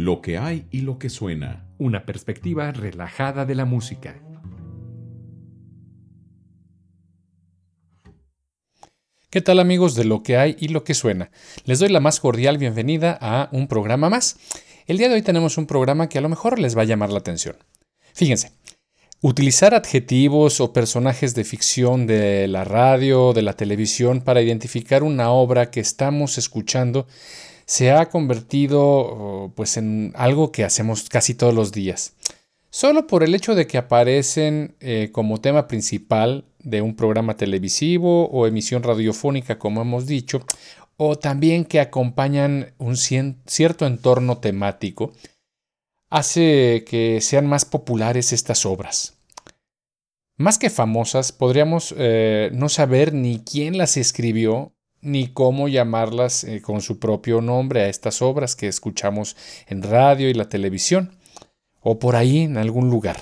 Lo que hay y lo que suena. Una perspectiva relajada de la música. ¿Qué tal amigos de lo que hay y lo que suena? Les doy la más cordial bienvenida a un programa más. El día de hoy tenemos un programa que a lo mejor les va a llamar la atención. Fíjense, utilizar adjetivos o personajes de ficción de la radio o de la televisión para identificar una obra que estamos escuchando se ha convertido oh, pues en algo que hacemos casi todos los días. Solo por el hecho de que aparecen eh, como tema principal de un programa televisivo o emisión radiofónica, como hemos dicho, o también que acompañan un cierto entorno temático, hace que sean más populares estas obras. Más que famosas, podríamos eh, no saber ni quién las escribió, ni cómo llamarlas eh, con su propio nombre a estas obras que escuchamos en radio y la televisión, o por ahí en algún lugar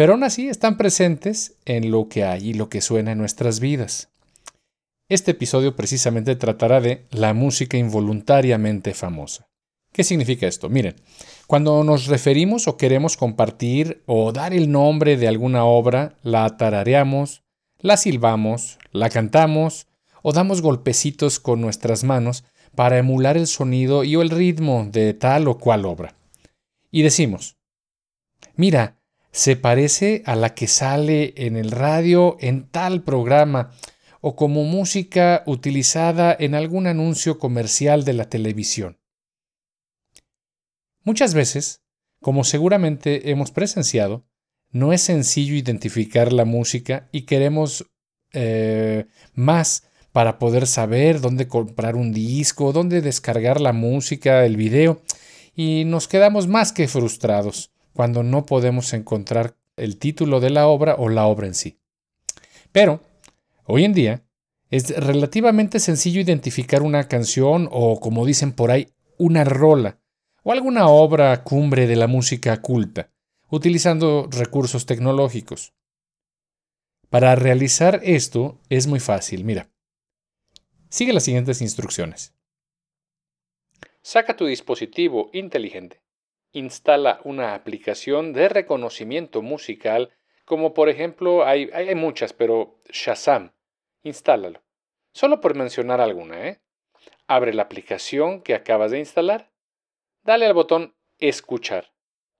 pero aún así están presentes en lo que hay y lo que suena en nuestras vidas. Este episodio precisamente tratará de la música involuntariamente famosa. ¿Qué significa esto? Miren, cuando nos referimos o queremos compartir o dar el nombre de alguna obra, la tarareamos, la silbamos, la cantamos o damos golpecitos con nuestras manos para emular el sonido y o el ritmo de tal o cual obra. Y decimos, mira, se parece a la que sale en el radio en tal programa o como música utilizada en algún anuncio comercial de la televisión. Muchas veces, como seguramente hemos presenciado, no es sencillo identificar la música y queremos eh, más para poder saber dónde comprar un disco, dónde descargar la música, el video, y nos quedamos más que frustrados cuando no podemos encontrar el título de la obra o la obra en sí. Pero, hoy en día, es relativamente sencillo identificar una canción o, como dicen por ahí, una rola o alguna obra cumbre de la música culta, utilizando recursos tecnológicos. Para realizar esto es muy fácil, mira. Sigue las siguientes instrucciones. Saca tu dispositivo inteligente instala una aplicación de reconocimiento musical, como por ejemplo hay, hay muchas, pero Shazam. Instálalo. Solo por mencionar alguna, ¿eh? Abre la aplicación que acabas de instalar, dale al botón Escuchar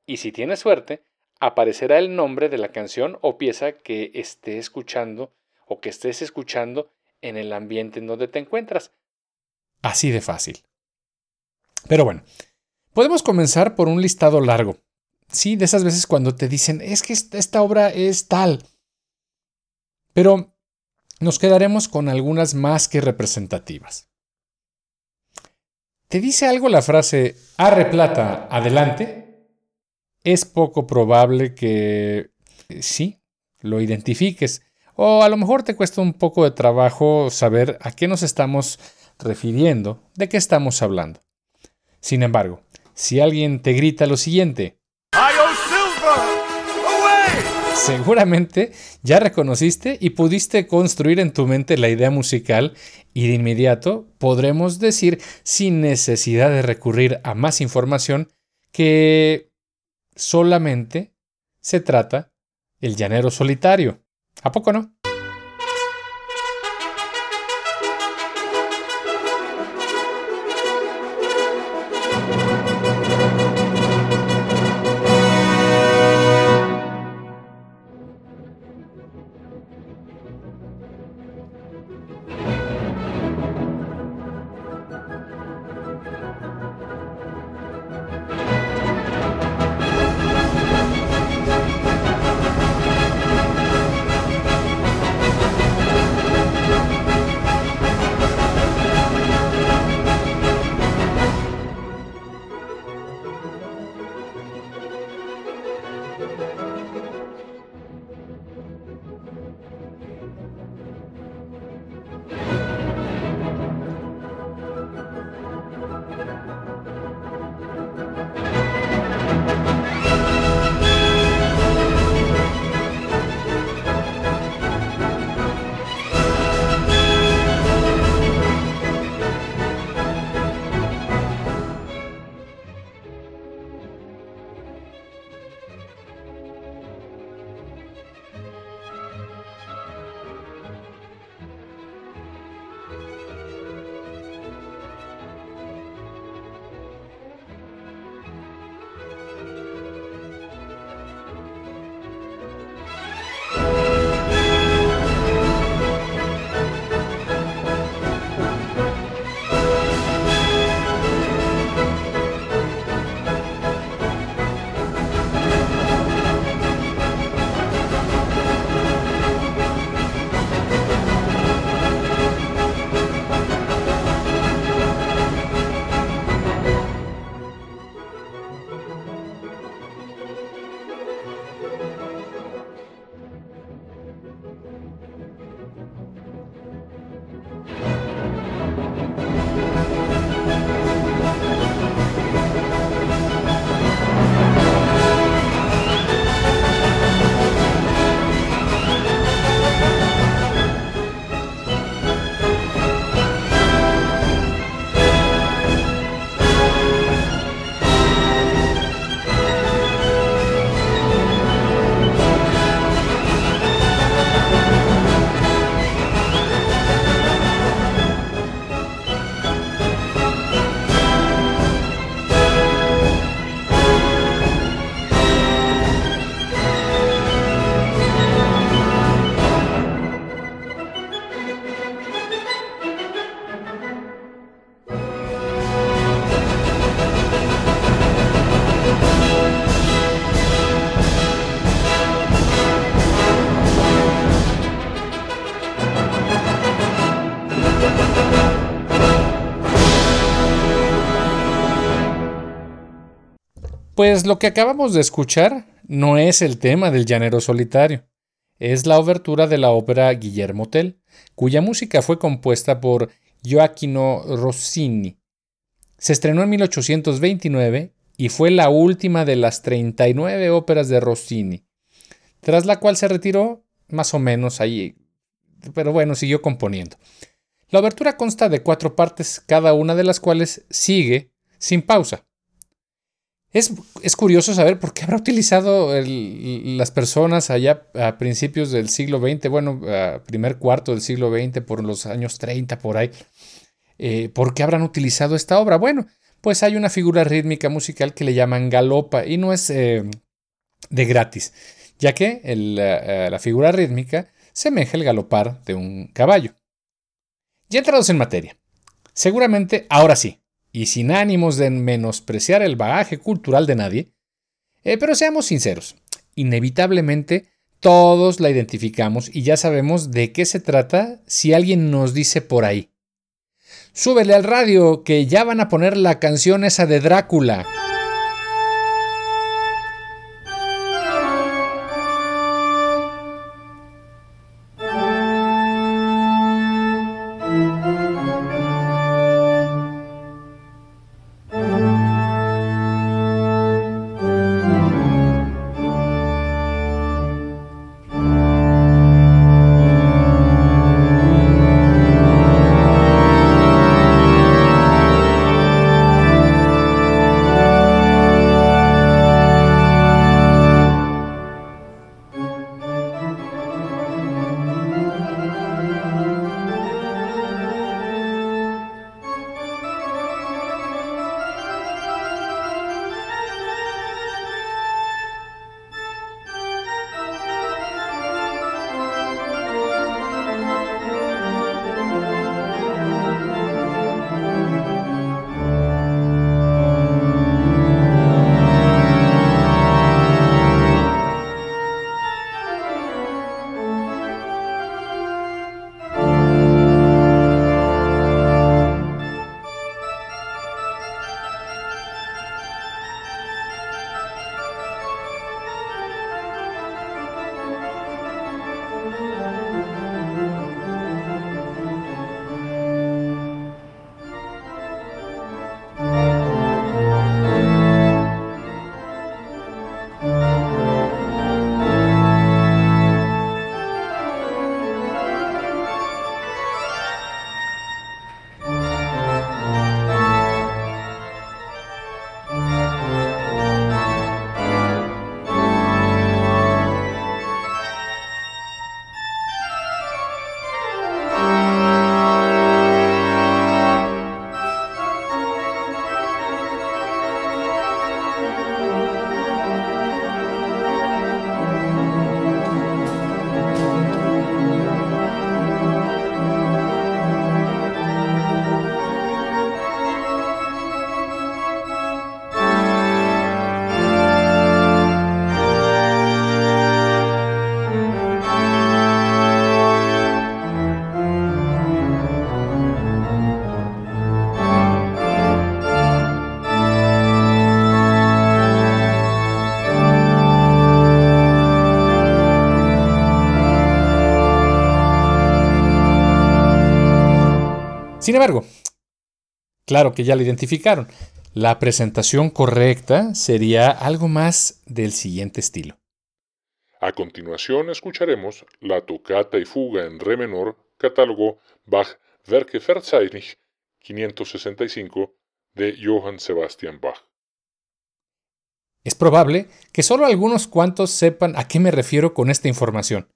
y si tienes suerte, aparecerá el nombre de la canción o pieza que esté escuchando o que estés escuchando en el ambiente en donde te encuentras. Así de fácil. Pero bueno, Podemos comenzar por un listado largo. Sí, de esas veces cuando te dicen, es que esta obra es tal. Pero nos quedaremos con algunas más que representativas. ¿Te dice algo la frase arre plata, adelante? Es poco probable que sí, lo identifiques. O a lo mejor te cuesta un poco de trabajo saber a qué nos estamos refiriendo, de qué estamos hablando. Sin embargo, si alguien te grita lo siguiente, seguramente ya reconociste y pudiste construir en tu mente la idea musical y de inmediato podremos decir sin necesidad de recurrir a más información que solamente se trata el llanero solitario. ¿A poco no? Pues lo que acabamos de escuchar no es el tema del llanero solitario, es la obertura de la ópera Guillermo Tell, cuya música fue compuesta por Gioacchino Rossini. Se estrenó en 1829 y fue la última de las 39 óperas de Rossini, tras la cual se retiró más o menos ahí, pero bueno, siguió componiendo. La obertura consta de cuatro partes, cada una de las cuales sigue sin pausa. Es, curioso saber por qué habrá utilizado las personas allá a principios del siglo XX, bueno, primer cuarto del siglo XX, por los años 30, por ahí. Eh, ¿Por qué habrán utilizado esta obra? Bueno, pues hay una figura rítmica musical que le llaman galopa y no es eh, de gratis, ya que eh, la figura rítmica semeja el galopar de un caballo. Ya entrados en materia, seguramente ahora sí, y sin ánimos de menospreciar el bagaje cultural de nadie, eh, pero seamos sinceros, inevitablemente todos la identificamos y ya sabemos de qué se trata si alguien nos dice por ahí. Súbele al radio que ya van a poner la canción esa de Drácula. Claro que ya lo identificaron. La presentación correcta sería algo más del siguiente estilo. A continuación escucharemos la tocata y fuga en re menor, catálogo Bach Werke Verzeichnis 565 de Johann Sebastian Bach. Es probable que solo algunos cuantos sepan a qué me refiero con esta información.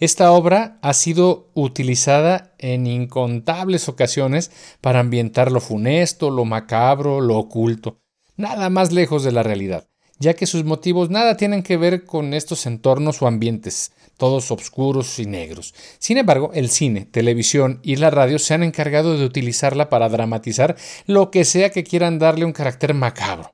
Esta obra ha sido utilizada en incontables ocasiones para ambientar lo funesto, lo macabro, lo oculto, nada más lejos de la realidad, ya que sus motivos nada tienen que ver con estos entornos o ambientes, todos oscuros y negros. Sin embargo, el cine, televisión y la radio se han encargado de utilizarla para dramatizar lo que sea que quieran darle un carácter macabro.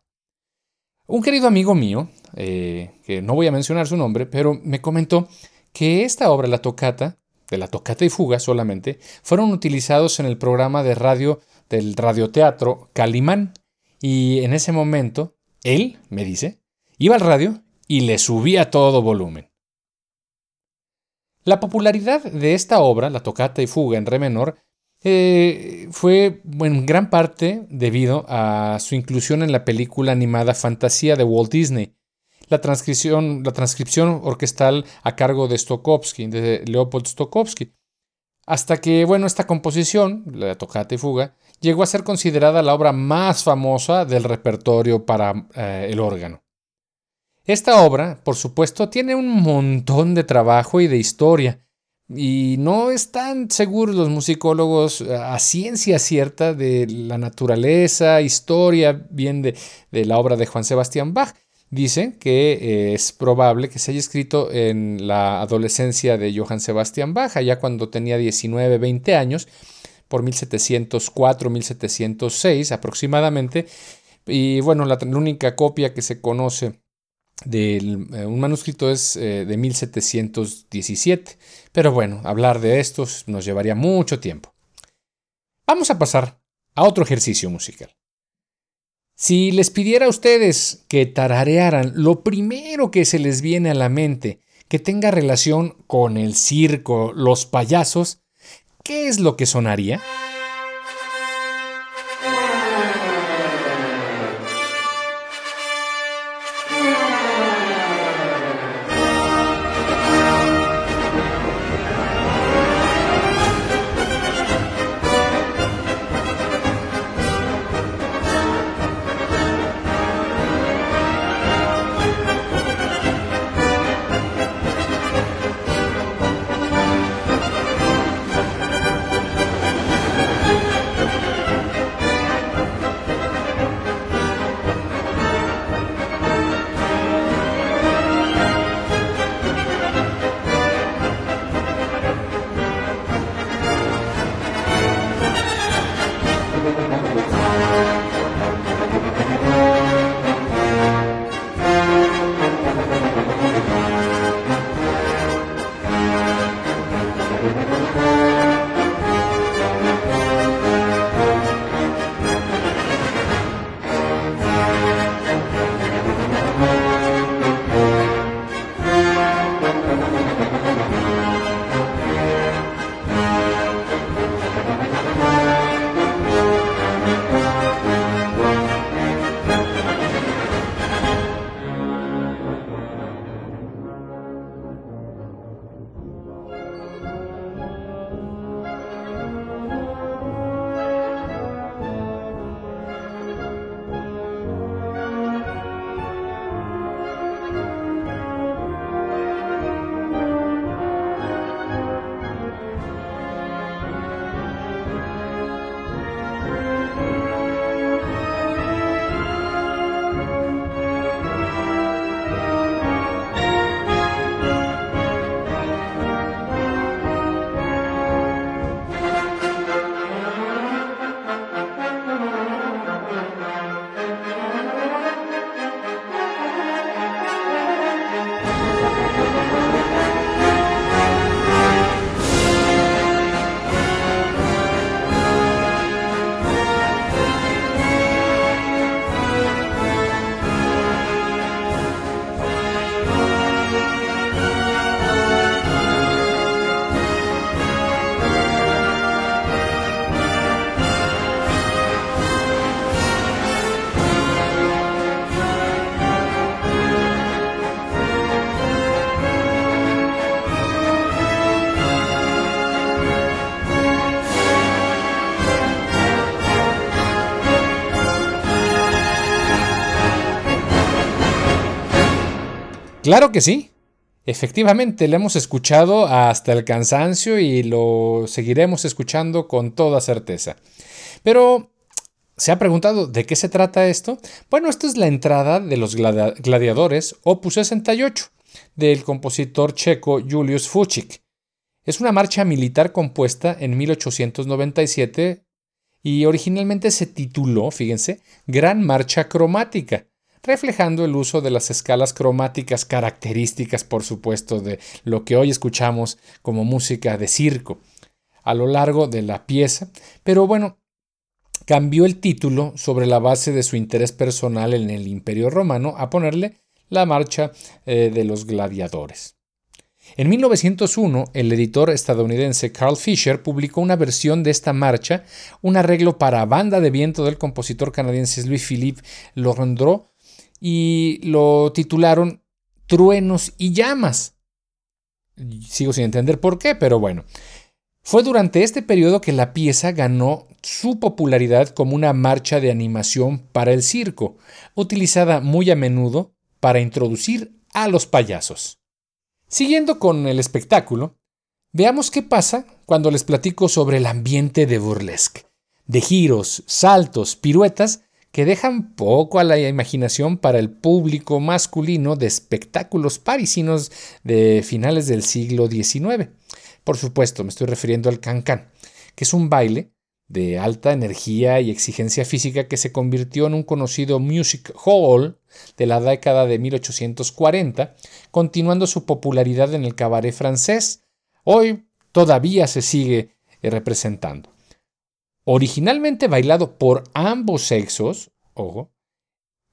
Un querido amigo mío, eh, que no voy a mencionar su nombre, pero me comentó que esta obra, la tocata, de la tocata y fuga solamente, fueron utilizados en el programa de radio del radioteatro Calimán y en ese momento él, me dice, iba al radio y le subía todo volumen. La popularidad de esta obra, la tocata y fuga en re menor, eh, fue en gran parte debido a su inclusión en la película animada Fantasía de Walt Disney. La transcripción, la transcripción orquestal a cargo de Stokowski, de Leopold Stokowski. Hasta que, bueno, esta composición, la tocata y fuga, llegó a ser considerada la obra más famosa del repertorio para eh, el órgano. Esta obra, por supuesto, tiene un montón de trabajo y de historia, y no están seguros los musicólogos eh, a ciencia cierta de la naturaleza, historia, bien de, la obra de Juan Sebastián Bach. Dicen que eh, es probable que se haya escrito en la adolescencia de Johann Sebastian Bach, ya cuando tenía 19, 20 años, por 1704, 1706 aproximadamente. Y bueno, la única copia que se conoce de eh, un manuscrito es eh, de 1717. Pero bueno, hablar de estos nos llevaría mucho tiempo. Vamos a pasar a otro ejercicio musical. Si les pidiera a ustedes que tararearan lo primero que se les viene a la mente que tenga relación con el circo, los payasos, ¿qué es lo que sonaría? Claro que sí. Efectivamente, lo hemos escuchado hasta el cansancio y lo seguiremos escuchando con toda certeza. Pero, ¿se ha preguntado de qué se trata esto? Bueno, esto es la entrada de los gladiadores, opus 68, del compositor checo Julius Fuchik. Es una marcha militar compuesta en 1897 y originalmente se tituló, fíjense, Gran Marcha Cromática reflejando el uso de las escalas cromáticas características, por supuesto, de lo que hoy escuchamos como música de circo a lo largo de la pieza. Pero bueno, cambió el título sobre la base de su interés personal en el Imperio Romano a ponerle la marcha eh, de los gladiadores. En 1901, el editor estadounidense Carl Fisher publicó una versión de esta marcha, un arreglo para banda de viento del compositor canadiense Louis-Philippe Lorandreau, y lo titularon Truenos y llamas. Sigo sin entender por qué, pero bueno. Fue durante este periodo que la pieza ganó su popularidad como una marcha de animación para el circo, utilizada muy a menudo para introducir a los payasos. Siguiendo con el espectáculo, veamos qué pasa cuando les platico sobre el ambiente de burlesque, de giros, saltos, piruetas que dejan poco a la imaginación para el público masculino de espectáculos parisinos de finales del siglo XIX. Por supuesto, me estoy refiriendo al cancán, que es un baile de alta energía y exigencia física que se convirtió en un conocido music hall de la década de 1840, continuando su popularidad en el cabaret francés. Hoy todavía se sigue representando. Originalmente bailado por ambos sexos, ojo,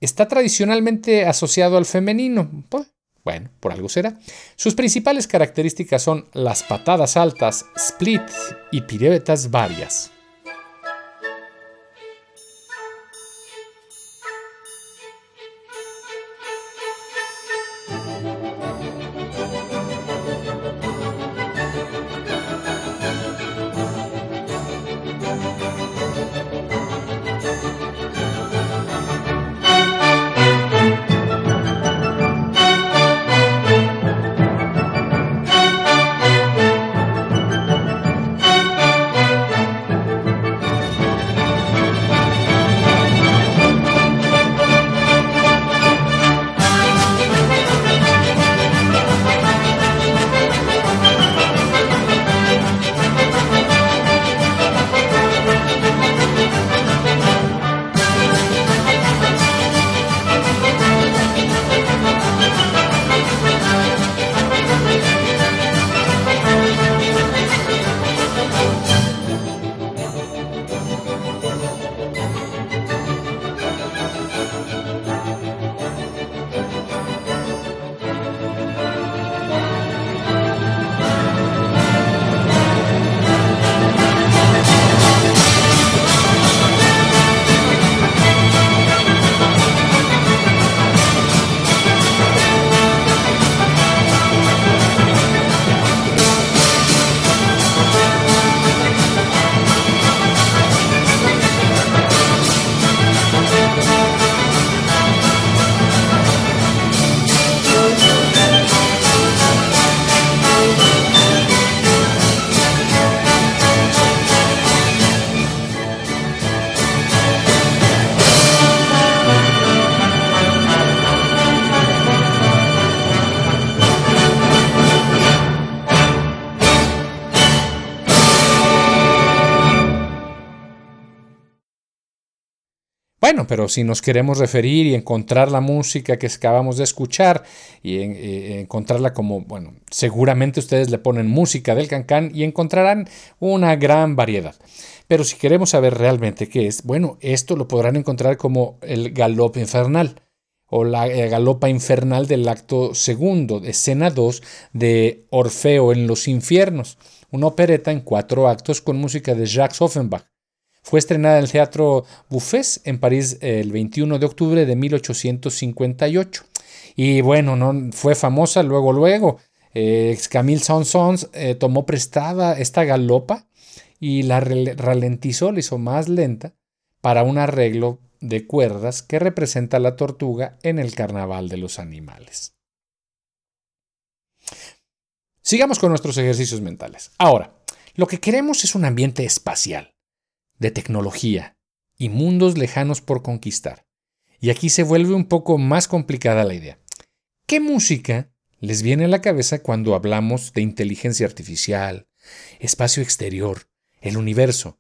está tradicionalmente asociado al femenino. Pues, bueno, por algo será. Sus principales características son las patadas altas, split y piruetas varias. Bueno, pero si nos queremos referir y encontrar la música que acabamos de escuchar y eh, encontrarla como, bueno, seguramente ustedes le ponen música del cancán y encontrarán una gran variedad. Pero si queremos saber realmente qué es, bueno, esto lo podrán encontrar como el galope infernal o la eh, galopa infernal del acto segundo, escena 2 de Orfeo en los infiernos, una opereta en cuatro actos con música de Jacques Offenbach. Fue estrenada en el Teatro Buffet en París el 21 de octubre de 1858. Y bueno, no fue famosa luego, luego. Eh, Camille Saint-Saëns eh, tomó prestada esta galopa y la ralentizó, la hizo más lenta para un arreglo de cuerdas que representa a la tortuga en el carnaval de los animales. Sigamos con nuestros ejercicios mentales. Ahora, lo que queremos es un ambiente espacial de tecnología y mundos lejanos por conquistar. Y aquí se vuelve un poco más complicada la idea. ¿Qué música les viene a la cabeza cuando hablamos de inteligencia artificial, espacio exterior, el universo,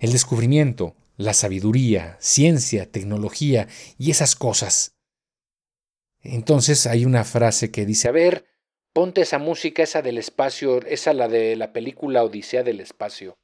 el descubrimiento, la sabiduría, ciencia, tecnología y esas cosas? Entonces hay una frase que dice, a ver, ponte esa música, esa del espacio, esa la de la película Odisea del espacio.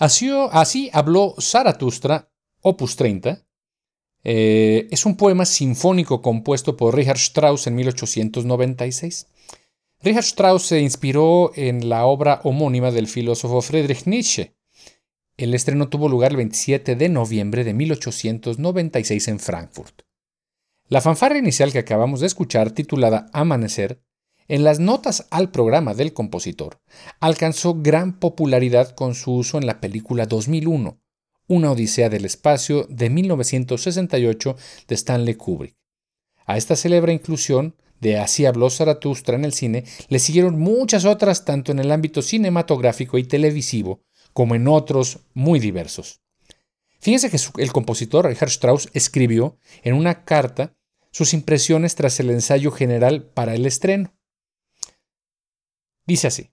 Así, habló Zaratustra, opus 30. Eh, es un poema sinfónico compuesto por Richard Strauss en 1896. Richard Strauss se inspiró en la obra homónima del filósofo Friedrich Nietzsche. El estreno tuvo lugar el 27 de noviembre de 1896 en Frankfurt. La fanfarra inicial que acabamos de escuchar, titulada Amanecer, en las notas al programa del compositor, alcanzó gran popularidad con su uso en la película 2001, Una Odisea del Espacio de 1968 de Stanley Kubrick. A esta célebre inclusión de Así habló Zaratustra en el cine, le siguieron muchas otras tanto en el ámbito cinematográfico y televisivo como en otros muy diversos. Fíjense que el compositor Richard Strauss escribió en una carta sus impresiones tras el ensayo general para el estreno. Dice así,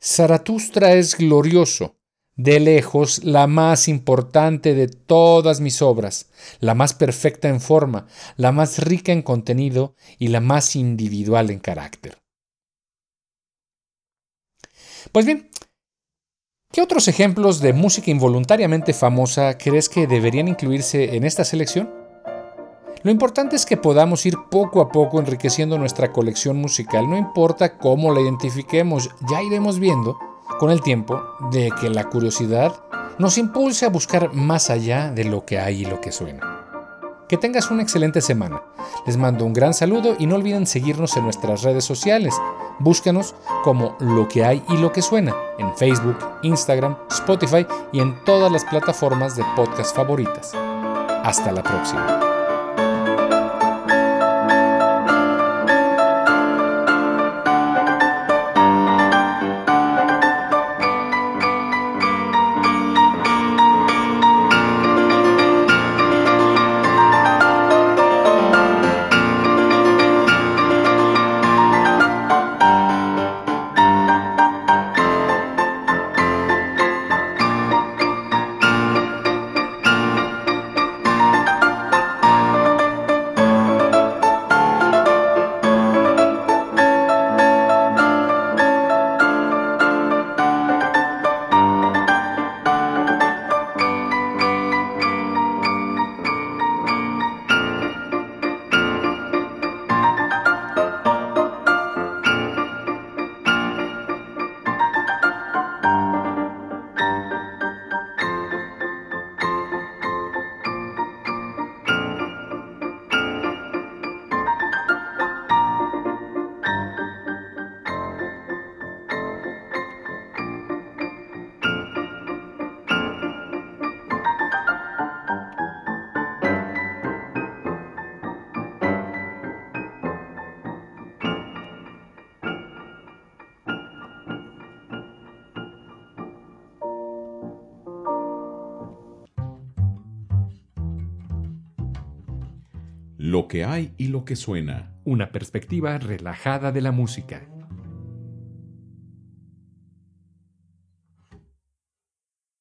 Zaratustra es glorioso, de lejos la más importante de todas mis obras, la más perfecta en forma, la más rica en contenido y la más individual en carácter. Pues bien, ¿qué otros ejemplos de música involuntariamente famosa crees que deberían incluirse en esta selección? Lo importante es que podamos ir poco a poco enriqueciendo nuestra colección musical, no importa cómo la identifiquemos, ya iremos viendo con el tiempo de que la curiosidad nos impulse a buscar más allá de lo que hay y lo que suena. Que tengas una excelente semana. Les mando un gran saludo y no olviden seguirnos en nuestras redes sociales. Búscanos como Lo que hay y lo que suena en Facebook, Instagram, Spotify y en todas las plataformas de podcast favoritas. Hasta la próxima. Y lo que suena. Una perspectiva relajada de la música.